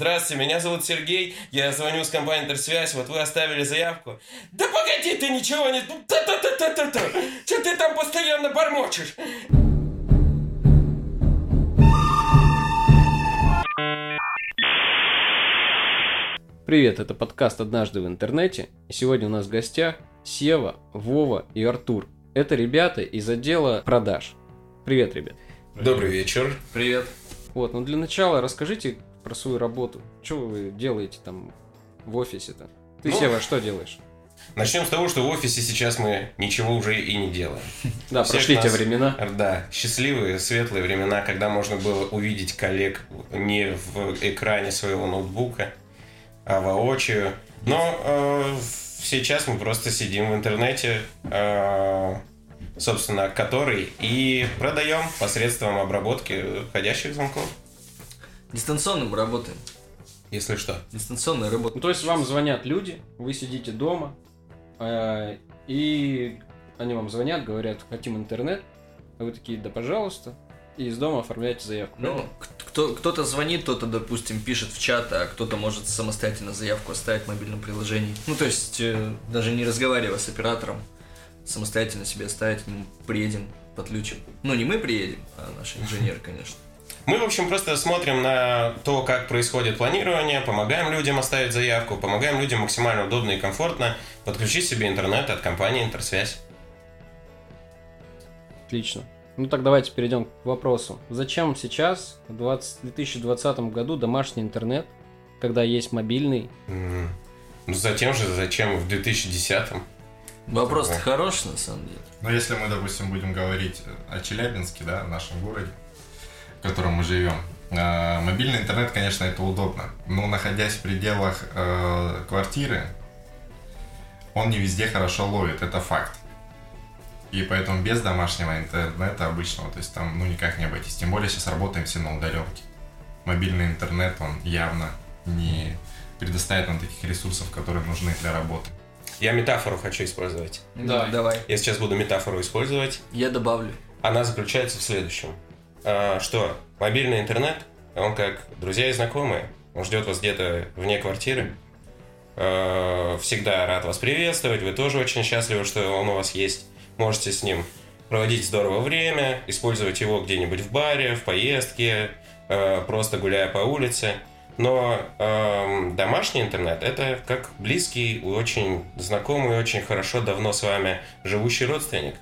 Здравствуйте, меня зовут Сергей, я звоню с компании Интерсвязь, вот вы оставили заявку. Да погоди, ты ничего не... Та-та-та-та-та-та! Что ты там постоянно бормочешь? Привет, это подкаст «Однажды в интернете». И сегодня у нас в гостях Сева, Вова и Артур. Это ребята из отдела продаж. Привет, ребят. Добрый вечер. Привет. Вот, ну для начала расскажите про свою работу. Что вы делаете там в офисе-то? Ты, Ну, Сева, что делаешь? Начнем с того, что в офисе сейчас мы ничего уже и не делаем. Да, Всех прошли те нас- времена. Да, счастливые, светлые времена, когда можно было увидеть коллег не в экране своего ноутбука, а воочию. Но э, сейчас мы просто сидим в интернете, э, собственно, который и продаем посредством обработки входящих звонков, Дистанционно мы работаем. если что. Дистанционная работа. Ну, то есть вам звонят люди, вы сидите дома, э, и они вам звонят, говорят, хотим интернет, а вы такие, да пожалуйста, и из дома оформляете заявку. Ну, кто, кто-то звонит, кто-то, допустим, пишет в чат, а кто-то может самостоятельно заявку оставить в мобильном приложении. Ну, то есть, э, даже не разговаривая с оператором, самостоятельно себе оставить, мы приедем, подключим. Ну, не мы приедем, а наши инженеры, конечно. Мы, в общем, просто смотрим на то, как происходит планирование, помогаем людям оставить заявку, помогаем людям максимально удобно и комфортно подключить себе интернет от компании Интерсвязь. Отлично. Ну так давайте перейдем к вопросу. Зачем сейчас, в 20 2020 году, домашний интернет, когда есть мобильный? Ну, затем же, зачем в 2010-м? Вопрос-то Да. хороший, на самом деле. Но если мы, допустим, будем говорить о Челябинске, да, в нашем городе, в котором мы живем, э, мобильный интернет, конечно, это удобно. Но находясь в пределах э, квартиры, он не везде хорошо ловит, это факт. И поэтому без домашнего интернета обычного, то есть там ну никак не обойтись. Тем более сейчас работаем все на удаленке. Мобильный интернет, он явно не предоставит нам таких ресурсов, которые нужны для работы. Я метафору хочу использовать. Давай. Давай. Я сейчас буду метафору использовать. Я добавлю. Она заключается в следующем. А, что мобильный интернет, он как друзья и знакомые. Он ждет вас где-то вне квартиры. А, Всегда рад вас приветствовать. Вы тоже очень счастливы, что он у вас есть. Можете с ним проводить здорово время, использовать его где-нибудь в баре, в поездке, а, просто гуляя по улице. Но эм, домашний интернет это как близкий, очень знакомый, очень хорошо давно с вами живущий родственник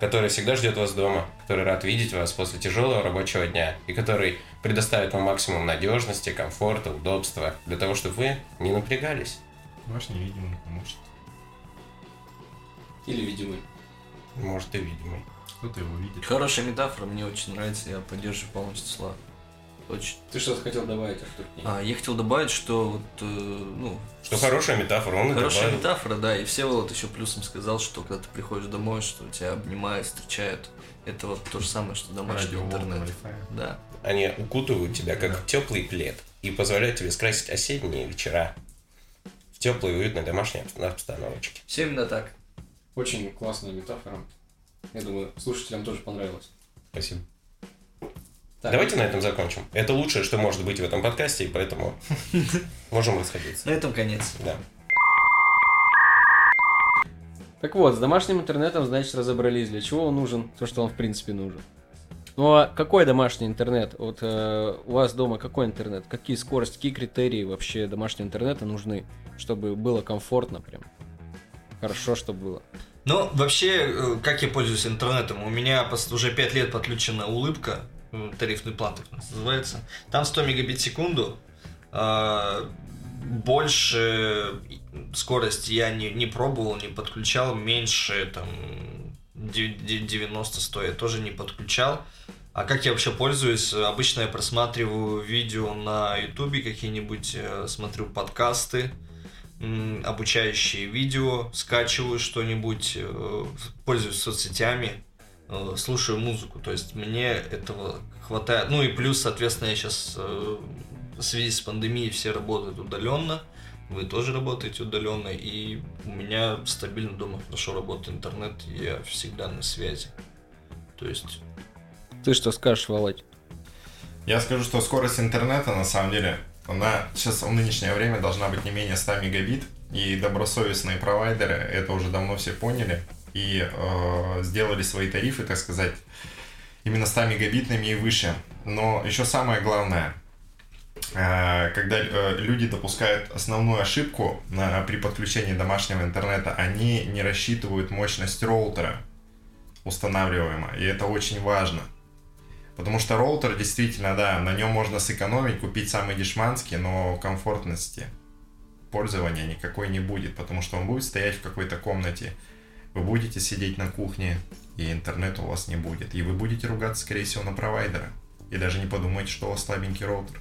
который всегда ждет вас дома, который рад видеть вас после тяжелого рабочего дня и который предоставит вам максимум надежности, комфорта, удобства для того, чтобы вы не напрягались. Ваш невидимый поможет. Или видимый. Может, и видимый. Кто-то его видит. Хорошая метафора, мне очень нравится, я поддерживаю полностью слова. Очень. Ты что-то хотел добавить, Артур? А, я хотел добавить, что вот, э, ну, Что хорошая метафора, он Хорошая добавил. метафора, да, и Всеволод еще плюсом сказал, что когда ты приходишь домой, что тебя обнимают, встречают. Это вот то же самое, что домашний интернет. Да. Они укутывают тебя, как теплый плед, и позволяют тебе скрасить осенние вечера в теплой и уютной домашней обстановочке. Все именно так. Очень классная метафора. Я думаю, слушателям тоже понравилось. Спасибо. Так, Давайте на этом закончим. Это лучшее, что может быть в этом подкасте, и поэтому можем расходиться. На этом конец. Да. Так вот, с домашним интернетом, значит, разобрались, для чего он нужен, то, что он в принципе нужен. Ну а какой домашний интернет? Вот э, у вас дома какой интернет? Какие скорости, какие критерии вообще домашнего интернета нужны, чтобы было комфортно прям? Хорошо, чтобы было. Ну, вообще, э, как я пользуюсь интернетом? У меня уже 5 лет подключена улыбка, тарифный план так называется. Там 100 мегабит в секунду. А, Больше скорости я не, не пробовал, не подключал. Меньше там 90-100 я тоже не подключал. А как я вообще пользуюсь? Обычно я просматриваю видео на ютубе какие-нибудь, э, смотрю подкасты, обучающие видео, скачиваю что-нибудь, э, пользуюсь соцсетями, слушаю музыку. То есть мне этого хватает. Ну и плюс, соответственно, я сейчас в связи с пандемией все работают удаленно. Вы тоже работаете удаленно, и у меня стабильно дома хорошо работает интернет, я всегда на связи. То есть Ты что скажешь, Володь? Я скажу, что скорость интернета на самом деле она сейчас в нынешнее время должна быть не менее 100 мегабит, и добросовестные провайдеры это уже давно все поняли и э, сделали свои тарифы, так сказать, именно 100 мегабитными и выше. Но еще самое главное, э, когда э, люди допускают основную ошибку на, при подключении домашнего интернета, они не рассчитывают мощность роутера устанавливаемого, и это очень важно. Потому что роутер действительно, да, на нем можно сэкономить, купить самый дешманский, но комфортности пользования никакой не будет, потому что он будет стоять в какой-то комнате. Вы будете сидеть на кухне, и интернета у вас не будет. И вы будете ругаться, скорее всего, на провайдера. И даже не подумайте, что у вас слабенький роутер.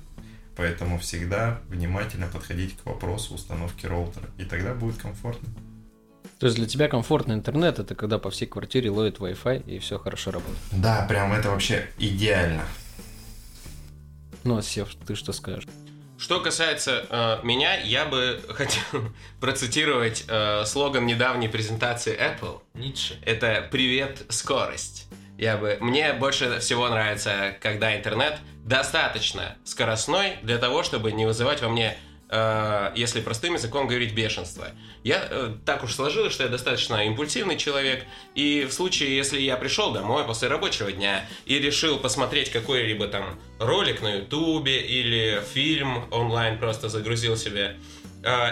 Поэтому всегда внимательно подходить к вопросу установки роутера. И тогда будет комфортно. То есть для тебя комфортный интернет это когда по всей квартире ловит Wi-Fi и все хорошо работает. Да, прям это вообще идеально. Ну, а Сев, ты что скажешь? Что касается э, меня, я бы хотел процитировать э, слоган недавней презентации Apple. Ницше. Это «Привет, скорость». Я бы... Мне больше всего нравится, когда интернет достаточно скоростной для того, чтобы не вызывать во мне если простым языком говорить, бешенство. Я э, так уж сложилось, что я достаточно импульсивный человек, и в случае, если я пришел домой после рабочего дня и решил посмотреть какой-либо там ролик на ютубе или фильм онлайн просто загрузил себе,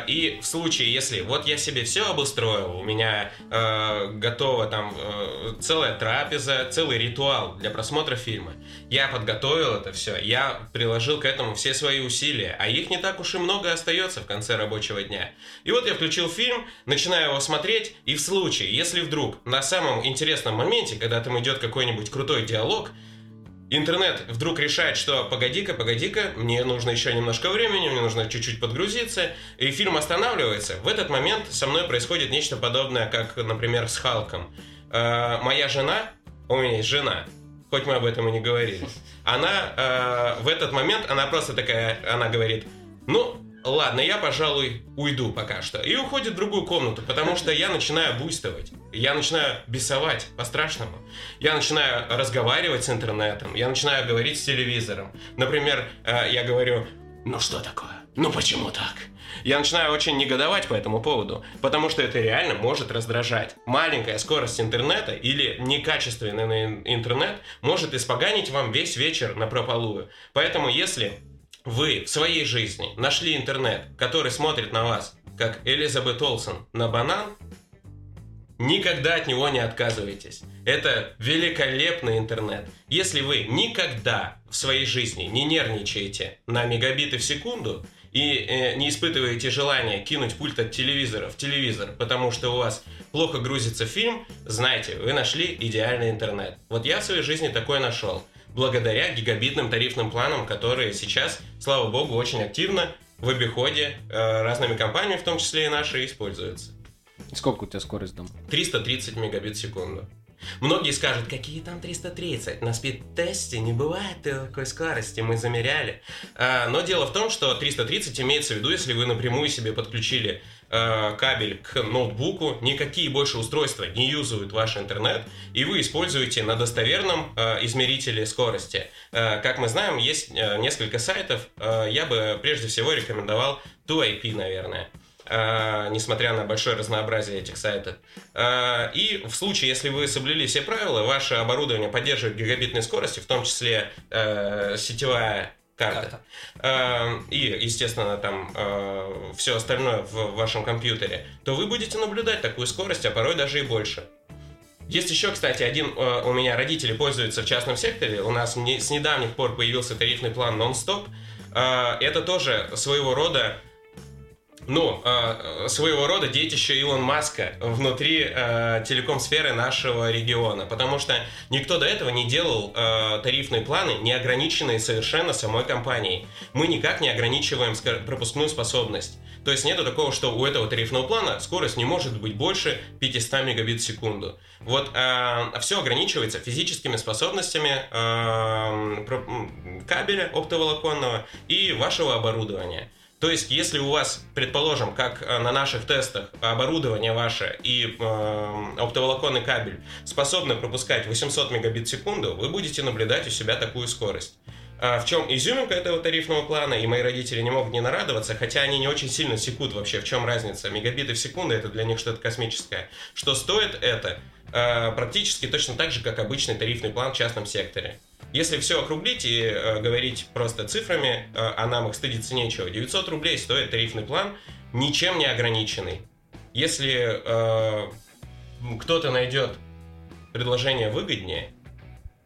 и в случае, если вот я себе все обустроил, у меня э, готова там э, целая трапеза, целый ритуал для просмотра фильма, я подготовил это все, я приложил к этому все свои усилия, а их не так уж и много остается в конце рабочего дня. И вот я включил фильм, начинаю его смотреть, и в случае, если вдруг на самом интересном моменте, когда там идет какой-нибудь крутой диалог, интернет вдруг решает, что погоди-ка, погоди-ка, мне нужно еще немножко времени, мне нужно чуть-чуть подгрузиться, и фильм останавливается. В этот момент со мной происходит нечто подобное, как, например, с Халком. Э, моя жена, у меня есть жена, хоть мы об этом и не говорили, она э, в этот момент, она просто такая, она говорит, ну, ладно, я, пожалуй, уйду пока что. И уходит в другую комнату, потому что я начинаю буйствовать. Я начинаю бесовать по-страшному. Я начинаю разговаривать с интернетом. Я начинаю говорить с телевизором. Например, э, я говорю, ну что такое? Ну почему так? Я начинаю очень негодовать по этому поводу, потому что это реально может раздражать. Маленькая скорость интернета или некачественный интернет может испоганить вам весь вечер на прополую. Поэтому если вы в своей жизни нашли интернет, который смотрит на вас, как Элизабет Олсен на банан, никогда от него не отказывайтесь. Это великолепный интернет. Если вы никогда в своей жизни не нервничаете на мегабиты в секунду и э, не испытываете желания кинуть пульт от телевизора в телевизор, потому что у вас плохо грузится фильм, знайте, вы нашли идеальный интернет. Вот я в своей жизни такой нашел благодаря гигабитным тарифным планам, которые сейчас, слава богу, очень активно в обиходе э, разными компаниями, в том числе и наши, используются. Сколько у тебя скорость там? 330 мегабит в секунду. Многие скажут, какие там 330? На спид-тесте не бывает такой скорости, мы замеряли. А, но дело в том, что 330 имеется в виду, если вы напрямую себе подключили Э, кабель к ноутбуку, никакие больше устройства не юзают ваш интернет, и вы используете на достоверном э, измерителе скорости. Как мы знаем, есть несколько сайтов, я бы прежде всего рекомендовал 2IP, наверное. Uh, несмотря на большое разнообразие этих сайтов. Uh, и в случае, если вы соблюли все правила, ваше оборудование поддерживает гигабитные скорости, в том числе uh, сетевая карта. карта. И, естественно, там э, все остальное в вашем компьютере, то вы будете наблюдать такую скорость, а порой даже и больше. Есть еще, кстати, один э, у меня родители пользуются в частном секторе. У нас с недавних пор появился тарифный план нон-стоп. Э, это тоже своего рода ну, э, своего рода детище Илон Маска внутри э, телеком-сферы нашего региона, потому что никто до этого не делал э, тарифные планы, не ограниченные совершенно самой компанией. Мы никак не ограничиваем пропускную способность. То есть нету такого, что у этого тарифного плана скорость не может быть больше 500 мегабит в секунду. Вот э, все ограничивается физическими способностями э, кабеля оптоволоконного и вашего оборудования. То есть, если у вас, предположим, как э, на наших тестах, оборудование ваше и э, оптоволоконный кабель способны пропускать 800 мегабит в секунду, вы будете наблюдать у себя такую скорость. А в чем изюминка этого тарифного плана, и мои родители не могут не нарадоваться, хотя они не очень сильно секут вообще, в чем разница. Мегабиты в секунду это для них что-то космическое. Что стоит это э, практически точно так же, как обычный тарифный план в частном секторе. Если все округлить и э, говорить просто цифрами, э, а нам их стыдиться нечего, 900 рублей стоит тарифный план, ничем не ограниченный. Если э, кто-то найдет предложение выгоднее,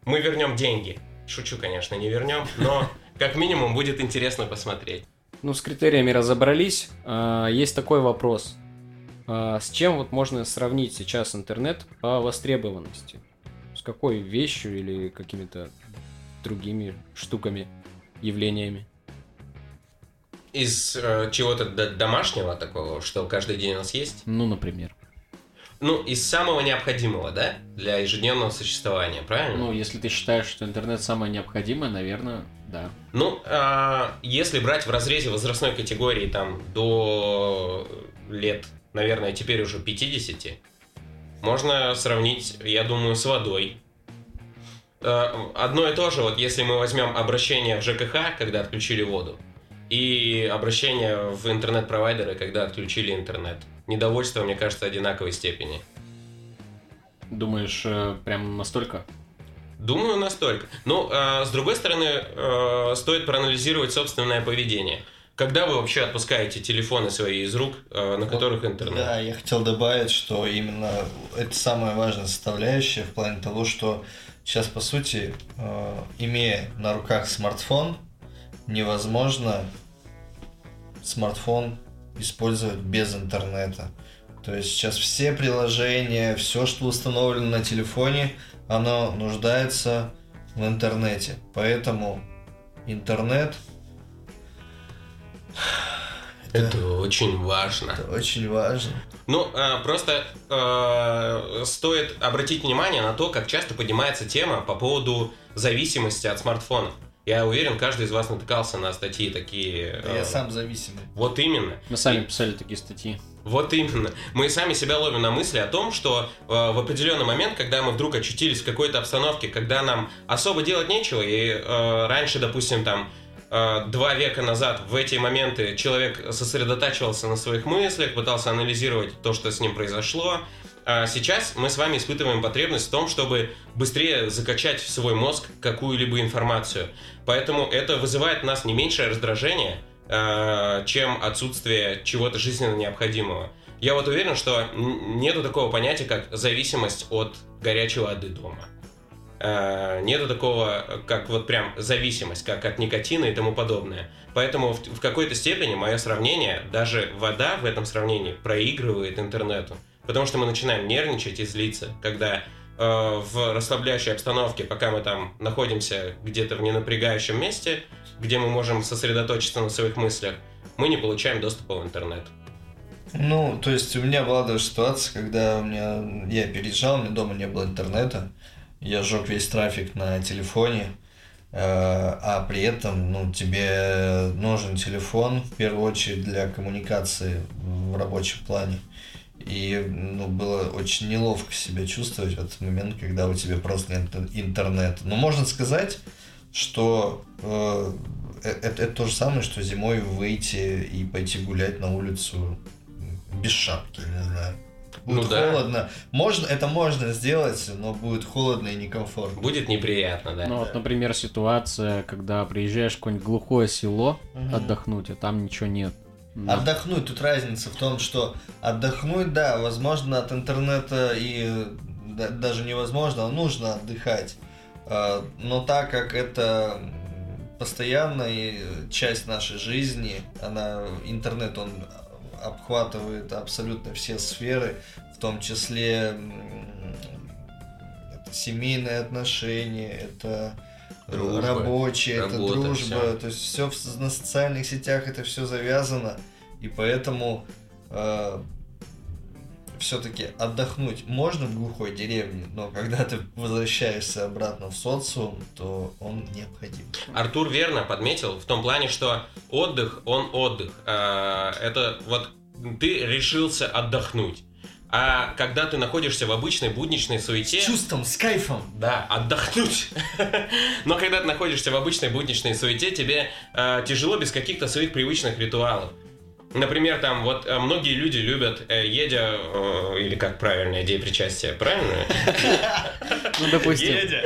мы вернем деньги. Шучу, конечно, не вернем, но как минимум будет интересно посмотреть. Ну, с критериями разобрались. А, Есть такой вопрос. А, С чем вот можно сравнить сейчас интернет по востребованности? С какой вещью или какими-то другими штуками, явлениями? Из э, чего-то домашнего такого, что каждый день у нас есть, Ну, например. ну, из самого необходимого, да, для ежедневного существования, правильно? Ну, если ты считаешь, что интернет самое необходимое, наверное, да. Ну, а, если брать в разрезе возрастной категории там до лет, наверное, теперь уже 50, можно сравнить, я думаю, с водой. Э, Одно и то же, вот если мы возьмем обращение в ЖКХ, когда отключили воду, и обращение в интернет-провайдеры, когда отключили интернет. Недовольство, мне кажется, одинаковой степени. Думаешь, э, прям настолько? Думаю, настолько. Ну, а, с другой стороны, э, стоит проанализировать собственное поведение. Когда вы вообще отпускаете телефоны свои из рук, э, на которых интернет? Да, я хотел добавить, что именно это самая важная составляющая в плане того, что сейчас, по сути, э, имея на руках смартфон, невозможно смартфон использовать без интернета. То есть сейчас все приложения, все, что установлено на телефоне, оно нуждается в интернете. Поэтому интернет Это очень важно. это очень важно. Ну, а, просто э, стоит обратить внимание на то, как часто поднимается тема по поводу зависимости от смартфонов. Я уверен, каждый из вас натыкался на статьи такие. Да э, я сам зависимый. Вот именно. Мы сами писали такие статьи. Вот именно. Мы сами себя ловим на мысли о том, что э, в определенный момент, когда мы вдруг очутились в какой-то обстановке, когда нам особо делать нечего, и э, раньше, допустим, там э, два века назад в эти моменты человек сосредотачивался на своих мыслях, пытался анализировать то, что с ним произошло. А сейчас мы с вами испытываем потребность в том, чтобы быстрее закачать в свой мозг какую-либо информацию. Поэтому это вызывает нас не меньшее раздражение, э, чем отсутствие чего-то жизненно необходимого. Я вот уверен, что нету такого понятия, как зависимость от горячей воды дома. Э, Нету такого, как вот прям зависимость, как от никотина и тому подобное. Поэтому в, в какой-то степени мое сравнение, даже вода в этом сравнении проигрывает интернету. Потому что мы начинаем нервничать и злиться, когда э, в расслабляющей обстановке, пока мы там находимся где-то в ненапрягающем месте, где мы можем сосредоточиться на своих мыслях, мы не получаем доступа в интернет. Ну, то есть у меня была даже ситуация, когда у меня я переезжал, у меня дома не было интернета, я сжег весь трафик на телефоне, э, а при этом, ну, тебе нужен телефон в первую очередь для коммуникации в рабочем плане. И ну, было очень неловко себя чувствовать в этот момент, когда у тебя просто нет интернета. Но можно сказать, что э, это, это то же самое, что зимой выйти и пойти гулять на улицу без шапки, не знаю. Будет Ну да. холодно. Можно, это можно сделать, но будет холодно и некомфортно. Будет неприятно, да. Ну вот, например, ситуация, когда приезжаешь в какое-нибудь глухое село Мгм. отдохнуть, а там ничего нет. Ну, Отдохнуть, тут разница в том, что отдохнуть, да, возможно, от интернета и да- даже невозможно, а нужно отдыхать. А, Но так как это постоянная часть нашей жизни, она, интернет, он обхватывает абсолютно все сферы, в том числе это семейные отношения, это Дружба, рабочие, это работа, дружба, всё. то есть все на социальных сетях это все завязано, и поэтому все-таки отдохнуть можно в глухой деревне, но когда ты возвращаешься обратно в социум, то он необходим. Артур верно подметил в том плане, что отдых, он отдых. А, Это вот ты решился отдохнуть. А когда ты находишься в обычной будничной суете... С чувством, с кайфом. Да, отдохнуть. Но когда ты находишься в обычной будничной суете, тебе э, тяжело без каких-то своих привычных ритуалов. Например, там вот э, многие люди любят, э, едя, э, или как правильно, идея причастия, правильно? Ну, допустим. Едя.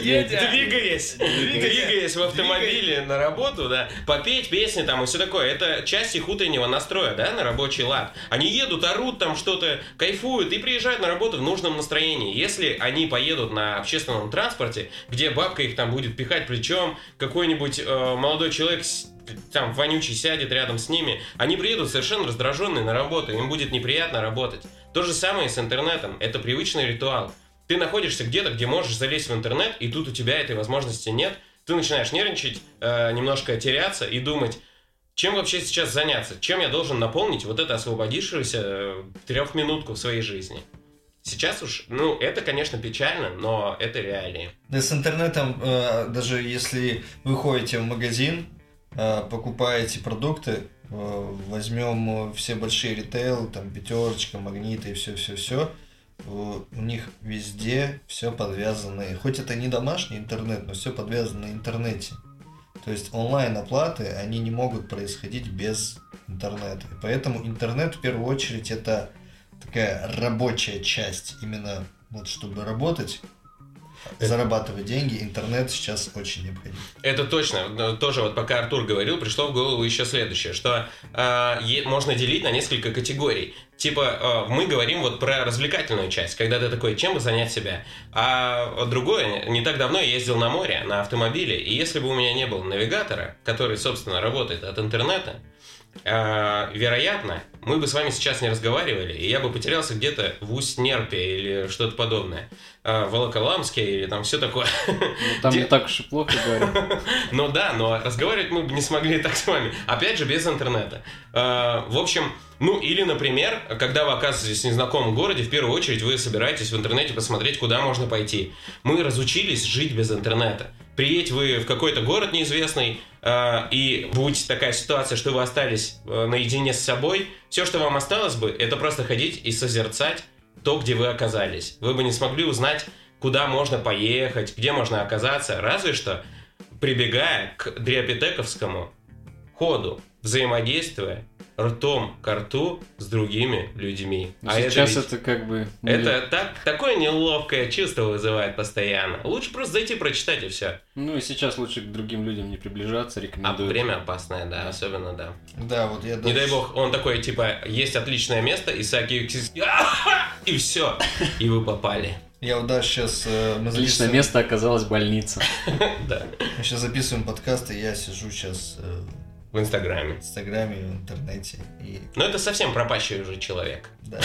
Едя. Двигаясь, двигаясь в автомобиле на работу, да, попеть песни там и все такое. Это часть их утреннего настроя, да, на рабочий лад. Они едут, орут там что-то, кайфуют и приезжают на работу в нужном настроении. Если они поедут на общественном транспорте, где бабка их там будет пихать плечом, какой-нибудь э, молодой человек с- там вонючий сядет рядом с ними, они приедут совершенно раздраженные на работу, им будет неприятно работать. То же самое и с интернетом, это привычный ритуал. Ты находишься где-то, где можешь залезть в интернет, и тут у тебя этой возможности нет, ты начинаешь нервничать, э, немножко теряться и думать, чем вообще сейчас заняться, чем я должен наполнить вот это освободившуюся э, трехминутку в своей жизни. Сейчас уж, ну, это, конечно, печально, но это реалии. Да с интернетом, э, даже если вы ходите в магазин, покупаете продукты, э, возьмем э, все большие ритейлы, там пятерочка, магниты и все-все-все, у них везде все подвязано. Хоть это не домашний интернет, но все подвязано на интернете. То есть онлайн оплаты, они не могут происходить без интернета. И поэтому интернет в первую очередь это такая рабочая часть. Именно вот чтобы работать, зарабатывать деньги, интернет сейчас очень необходим. Это точно. Но Тоже вот пока Артур говорил, пришло в голову еще следующее, что э, можно делить на несколько категорий. Типа, э, мы говорим вот про развлекательную часть, когда ты такой, чем бы занять себя. А другое, не так давно я ездил на море на автомобиле, и если бы у меня не было навигатора, который, собственно, работает от интернета, э, вероятно, мы бы с вами сейчас не разговаривали, и я бы потерялся где-то в Усть-Нерпе или что-то подобное. Э, Волоколамске или там все такое. Ну, там не так уж и плохо говорю. Ну да, но разговаривать мы бы не смогли так с вами. Опять же, без интернета. Э, В общем, ну или, например, когда вы оказываетесь в незнакомом городе, в первую очередь вы собираетесь в интернете посмотреть, куда можно пойти. Мы разучились жить без интернета. Приедь вы в какой-то город неизвестный, э, и будь такая ситуация, что вы остались э, наедине с собой, все, что вам осталось бы, это просто ходить и созерцать то, где вы оказались. Вы бы не смогли узнать, куда можно поехать, где можно оказаться, разве что прибегая к дриопитековскому ходу, взаимодействуя ртом к рту с другими людьми. А Сейчас это, ведь- это как бы... это так, такое неловкое чувство вызывает постоянно. Лучше просто зайти прочитать и все. Ну и сейчас лучше к другим людям не приближаться, А рекомендую. время опасное, да, особенно, да. Да, вот я Не дай бог, он такой, типа, есть отличное место, Исааки и все, и вы попали. Я вот даже сейчас мы Отличное записываем, место оказалось больница. Да, мы сейчас записываем подкаст, и я сижу сейчас в Инстаграме. в Инстаграме, в интернете. И Но это совсем пропащий уже человек. да,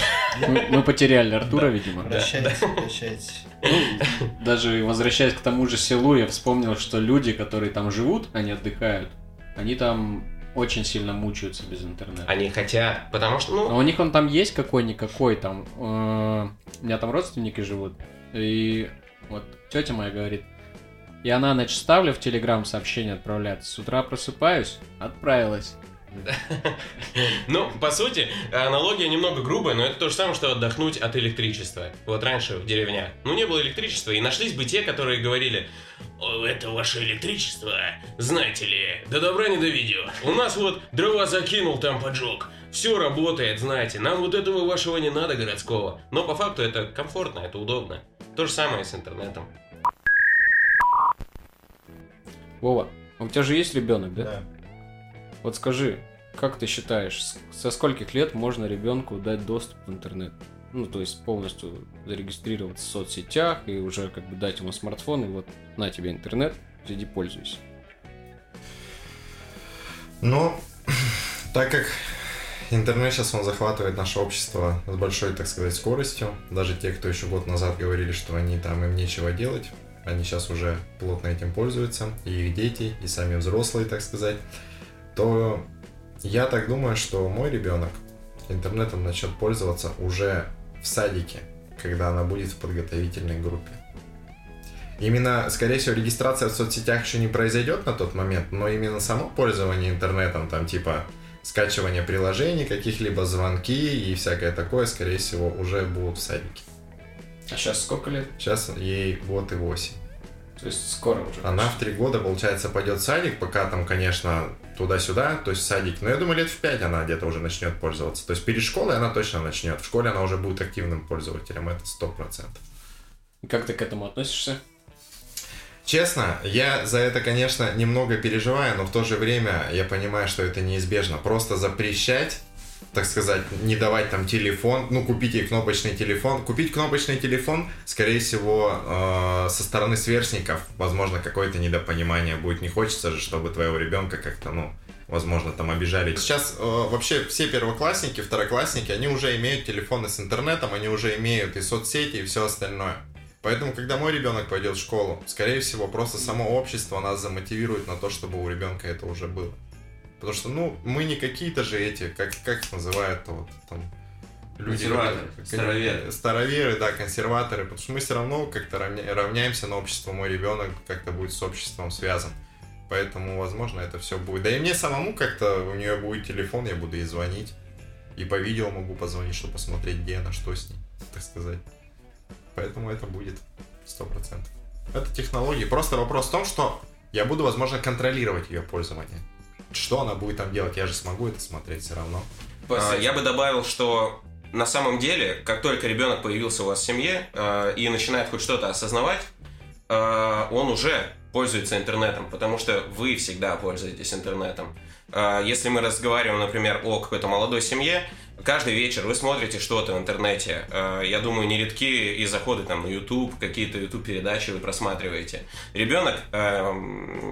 Мы, мы потеряли Артура, видимо. прощайте, прощайте. Ну, даже возвращаясь к тому же селу, я вспомнил, что люди, которые там живут, они отдыхают, они там очень сильно мучаются без интернета. Они хотят, потому что, ну, Но у них он там есть какой-никакой, там, э, у меня там родственники живут, и вот тетя моя говорит, я на ночь ставлю в Телеграм сообщение отправляться, с утра просыпаюсь, отправилась. Ну, по сути, аналогия немного грубая, но это то же самое, что отдохнуть от электричества. Вот раньше в деревнях. Ну, не было электричества, и нашлись бы те, которые говорили, «О, это ваше электричество, знаете ли, до добра не до видео. У нас вот дрова закинул, там поджег. Все работает, знаете, нам вот этого вашего не надо городского. Но по факту это комфортно, это удобно. То же самое с интернетом. Вова, а у тебя же есть ребенок, да? Да. Вот скажи, как ты считаешь, со скольких лет можно ребенку дать доступ в интернет? Ну, то есть полностью зарегистрироваться в соцсетях и уже как бы дать ему смартфон, и вот на тебе интернет, иди пользуйся. Но так как интернет сейчас он захватывает наше общество с большой, так сказать, скоростью, даже те, кто еще год назад говорили, что они там им нечего делать, они сейчас уже плотно этим пользуются, и их дети, и сами взрослые, так сказать, то я так думаю, что мой ребенок интернетом начнет пользоваться уже в садике, когда она будет в подготовительной группе. Именно, скорее всего, регистрация в соцсетях еще не произойдет на тот момент, но именно само пользование интернетом, там, типа, скачивание приложений, каких-либо звонки и всякое такое, скорее всего, уже будут в садике. А сейчас сколько лет? Сейчас ей год и восемь. То есть скоро уже. Она в три года, получается, пойдет в садик, пока там, конечно, туда-сюда, то есть садик. Но я думаю, лет в пять она где-то уже начнет пользоваться. То есть перед школой она точно начнет. В школе она уже будет активным пользователем, это сто процентов. Как ты к этому относишься? Честно, я за это, конечно, немного переживаю, но в то же время я понимаю, что это неизбежно. Просто запрещать так сказать, не давать там телефон, ну, купить ей кнопочный телефон. Купить кнопочный телефон, скорее всего, э, со стороны сверстников, возможно, какое-то недопонимание будет. Не хочется же, чтобы твоего ребенка как-то, ну, возможно, там обижали. Сейчас э, вообще все первоклассники, второклассники, они уже имеют телефоны с интернетом, они уже имеют и соцсети, и все остальное. Поэтому, когда мой ребенок пойдет в школу, скорее всего, просто само общество нас замотивирует на то, чтобы у ребенка это уже было. Потому что, ну, мы не какие-то же эти, как, как их называют вот там люди. Консерваторы, как, староверы. Староверы, да, консерваторы. Потому что мы все равно как-то равня, равняемся на общество. Мой ребенок как-то будет с обществом связан. Поэтому, возможно, это все будет. Да и мне самому как-то, у нее будет телефон, я буду ей звонить. И по видео могу позвонить, чтобы посмотреть, где она, что с ней, так сказать. Поэтому это будет сто процентов. Это технологии. Просто вопрос в том, что я буду, возможно, контролировать ее пользование что она будет там делать, я же смогу это смотреть все равно. А, я бы добавил, что на самом деле, как только ребенок появился у вас в семье э, и начинает хоть что-то осознавать, э, он уже пользуется интернетом, потому что вы всегда пользуетесь интернетом. Э, если мы разговариваем, например, о какой-то молодой семье, каждый вечер вы смотрите что-то в интернете. Э, я думаю, нередки и заходы там на YouTube, какие-то YouTube передачи вы просматриваете. Ребенок э,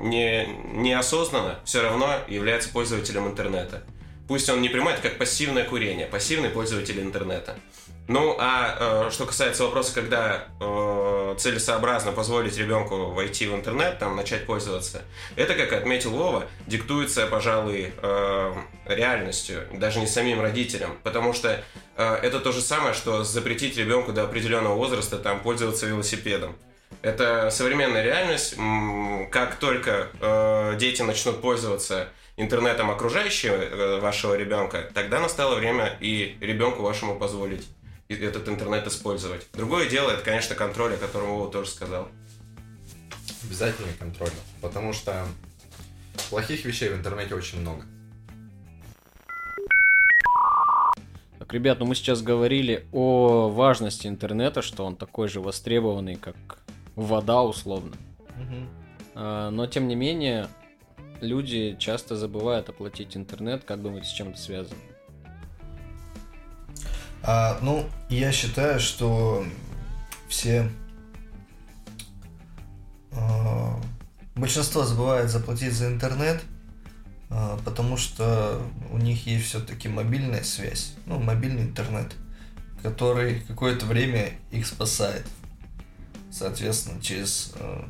не, неосознанно все равно является пользователем интернета. Пусть он не принимает как пассивное курение, пассивный пользователь интернета. Ну, а э, что касается вопроса, когда э, целесообразно позволить ребенку войти в интернет, там, начать пользоваться, это, как отметил Вова, диктуется, пожалуй, э, реальностью, даже не самим родителям, потому что э, это то же самое, что запретить ребенку до определенного возраста там, пользоваться велосипедом. Это современная реальность. Как только э, дети начнут пользоваться интернетом окружающего э, вашего ребенка, тогда настало время и ребенку вашему позволить этот интернет использовать. Другое дело, это, конечно, контроль, о котором Вова тоже сказал. Обязательно контроль, потому что плохих вещей в интернете очень много. Так, ребят, ну мы сейчас говорили о важности интернета, что он такой же востребованный, как вода, условно. Угу. А, но, тем не менее, люди часто забывают оплатить интернет. Как думаете, с чем это связано? А, ну, я считаю, что все а, большинство забывает заплатить за интернет, а, потому что у них есть все-таки мобильная связь, ну, мобильный интернет, который какое-то время их спасает. Соответственно, через а,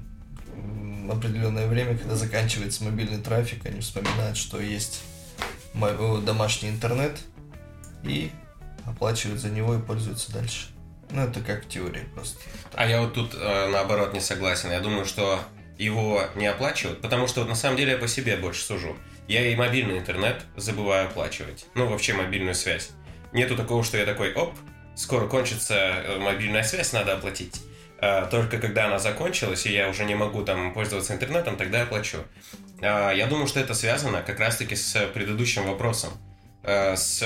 определенное время, когда заканчивается мобильный трафик, они вспоминают, что есть домашний интернет и оплачивают за него и пользуются дальше. Ну, это как теория просто. А я вот тут э, наоборот не согласен. Я думаю, что его не оплачивают, потому что вот на самом деле я по себе больше сужу. Я и мобильный интернет забываю оплачивать. Ну, вообще мобильную связь. Нету такого, что я такой, оп, скоро кончится э, мобильная связь, надо оплатить. А, только когда она закончилась, и я уже не могу там пользоваться интернетом, тогда я плачу. А, я думаю, что это связано как раз-таки с предыдущим вопросом. Э, с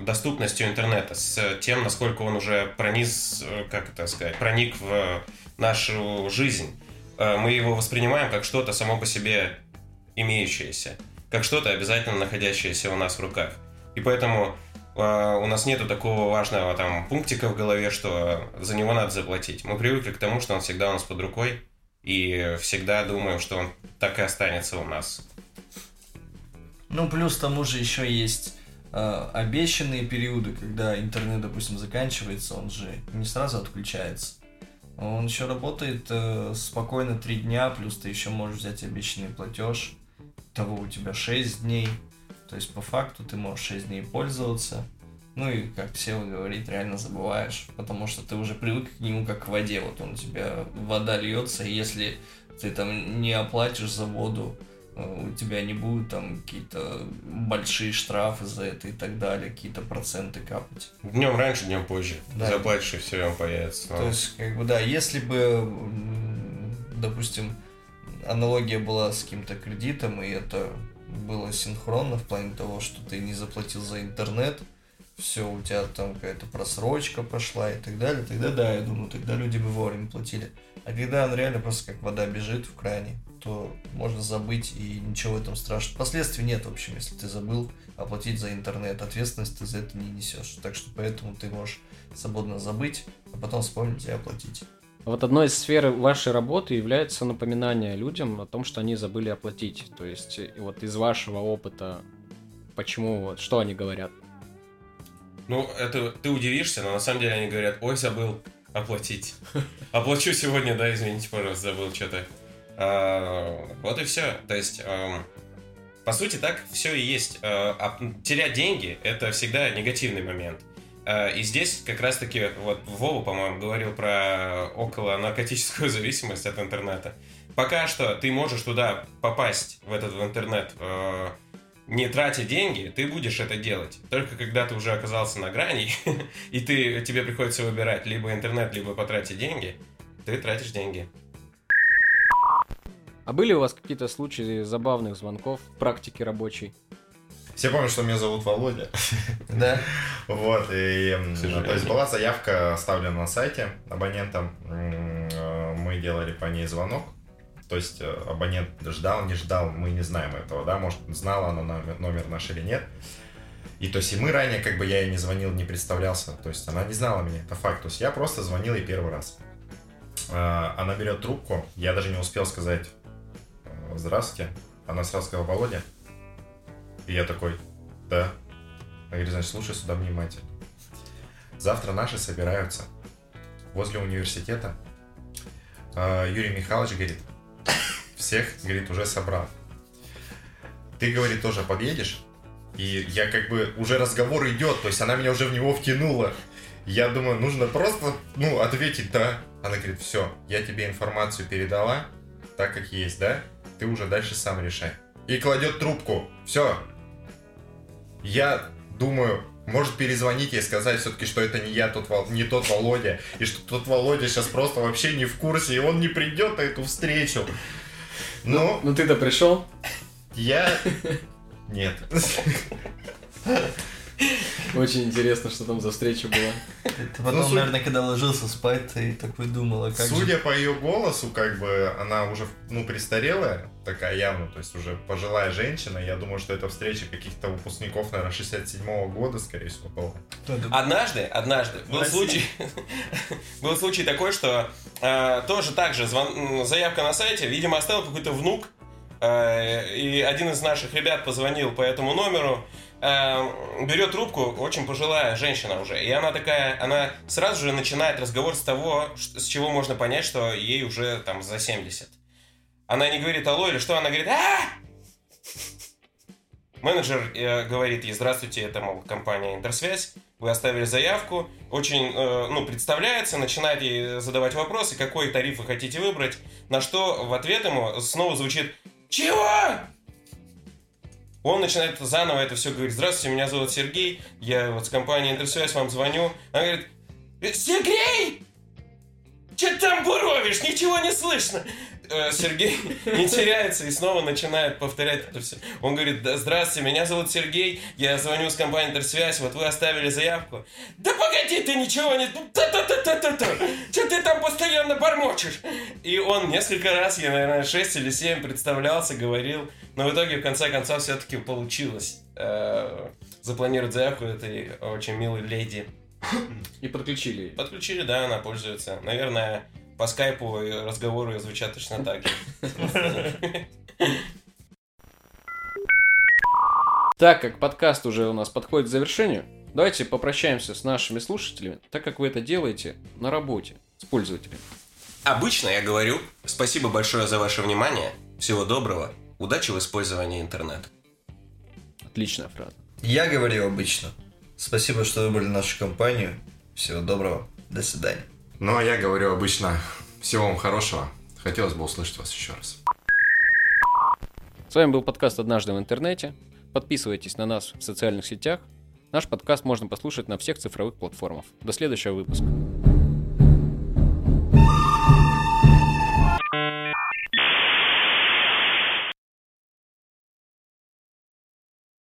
доступностью интернета, с тем, насколько он уже прониз, э, как это сказать, проник в нашу жизнь. Э, мы его воспринимаем как что-то само по себе имеющееся, как что-то обязательно находящееся у нас в руках. И поэтому у нас нету такого важного там пунктика в голове, что за него надо заплатить. Мы привыкли к тому, что он всегда у нас под рукой, и всегда думаем, что он так и останется у нас. Ну, плюс к тому же еще есть э, обещанные периоды, когда интернет, допустим, заканчивается, он же не сразу отключается. Он еще работает э, спокойно три дня, плюс ты еще можешь взять обещанный платеж. Того у тебя 6 дней. То есть по факту ты можешь 6 дней пользоваться. Ну и, как все говорит, реально забываешь, потому что ты уже привык к нему как к воде. Вот он у тебя вода льется, и если ты там не оплатишь за воду у тебя не будет там какие-то большие штрафы за это и так далее, какие-то проценты капать. Днем раньше, днем позже. Да. Заплатишь, и все, он появится. То есть, как бы, да, если бы, допустим, аналогия была с каким-то кредитом, и это было синхронно в плане того, что ты не заплатил за интернет, все, у тебя там какая-то просрочка пошла и так далее, тогда да, я думаю, тогда люди бы вовремя платили. А когда он реально просто как вода бежит в кране, то можно забыть и ничего в этом страшного. Последствий нет, в общем, если ты забыл оплатить за интернет. Ответственность ты за это не несешь. Так что поэтому ты можешь свободно забыть, а потом вспомнить и оплатить. Вот одной из сфер вашей работы является напоминание людям о том, что они забыли оплатить. То есть, и вот из вашего опыта, почему, вот, что они говорят? Ну, это ты удивишься, но на самом деле они говорят, ой, забыл оплатить. Оплачу сегодня, да, извините, пожалуйста, забыл что-то. А, вот и все. То есть, ам, по сути, так все и есть. А, а терять деньги – это всегда негативный момент. А, И здесь как раз-таки, вот Вова, по-моему, говорил про около наркотическую зависимость от интернета. Пока что ты можешь туда попасть, в этот в интернет, э, не тратя деньги, ты будешь это делать. Только когда ты уже оказался на грани, и ты, тебе приходится выбирать либо интернет, либо потратить деньги, ты тратишь деньги. А были у вас какие-то случаи забавных звонков в практике рабочей? Все помнят, что меня зовут Володя. Да? Вот, и то есть была заявка оставлена на сайте абонентом. М, э, Мы делали по ней звонок. То есть э, абонент ждал, не ждал, мы не знаем этого, да, может, знала она номер, наш или нет. И то есть и мы ранее, как бы я ей не звонил, не представлялся, то есть она не знала меня, это факт. То есть я просто звонил ей первый раз. Э, Она берет трубку, я даже не успел сказать э, «Здравствуйте». Она сразу сказала «Володя». И я такой «Да». Она говорит, значит, слушай сюда внимательно. Завтра наши собираются возле университета. Юрий Михайлович говорит, всех, говорит, уже собрал. Ты, говорит, тоже подъедешь? И я как бы, уже разговор идет, то есть она меня уже в него втянула. Я думаю, нужно просто, ну, ответить «да». Она говорит, все, я тебе информацию передала, так как есть, да? Ты уже дальше сам решай. И кладет трубку. Все, я думаю, может перезвонить и сказать все-таки, что это не я, тот, не тот Володя, и что тот Володя сейчас просто вообще не в курсе, и он не придет на эту встречу. Но Ну ты-то пришел? я... Нет. Очень интересно, что там за встреча была. Ты потом, Ну, суть- наверное, когда ложился спать, ты такой думал, а как же... Судя по ее голосу, как бы она уже, ну, престарелая, такая явно, то есть уже пожилая женщина. Я думаю, что это встреча каких-то выпускников, наверное, 67 года, скорее всего, была. Однажды, однажды был случай, был случай такой, что э, тоже так же звон- заявка на сайте, видимо, оставил какой-то внук, э, и один из наших ребят позвонил по этому номеру, э, берет трубку, очень пожилая женщина уже, и она такая, она сразу же начинает разговор с того, с чего можно понять, что ей уже там за 70. Она не говорит алло или что, она говорит а Менеджер э, говорит ей, здравствуйте, это, мол, компания Интерсвязь, вы оставили заявку, очень, э, ну, представляется, начинает ей задавать вопросы, какой тариф вы хотите выбрать, на что в ответ ему снова звучит «Чего?» Он начинает заново это все говорить. Здравствуйте, меня зовут Сергей, я вот с компании Интерсвязь вам звоню. Она говорит, «Э, Сергей! Че там буровишь? Ничего не слышно. Э, Сергей не теряется и снова начинает повторять это все. Он говорит, да, здравствуйте, меня зовут Сергей, я звоню с компании Интерсвязь, вот вы оставили заявку. Да погоди, ты ничего не... Та-та-та-та-та-та. Че ты там постоянно бормочешь? И он несколько раз, я, наверное, 6 или 7 представлялся, говорил, но в итоге, в конце концов, все-таки получилось э, запланировать заявку этой очень милой леди. И подключили. Подключили, да, она пользуется. Наверное, по скайпу разговоры звучат точно так же. Так как подкаст уже у нас подходит к завершению, давайте попрощаемся с нашими слушателями, так как вы это делаете на работе с пользователями. Обычно я говорю спасибо большое за ваше внимание, всего доброго, удачи в использовании интернета. Отличная фраза. Я говорю обычно. Спасибо, что выбрали нашу компанию. Всего доброго. До свидания. Ну, а я говорю обычно всего вам хорошего. Хотелось бы услышать вас еще раз. С вами был подкаст «Однажды в интернете». Подписывайтесь на нас в социальных сетях. Наш подкаст можно послушать на всех цифровых платформах. До следующего выпуска.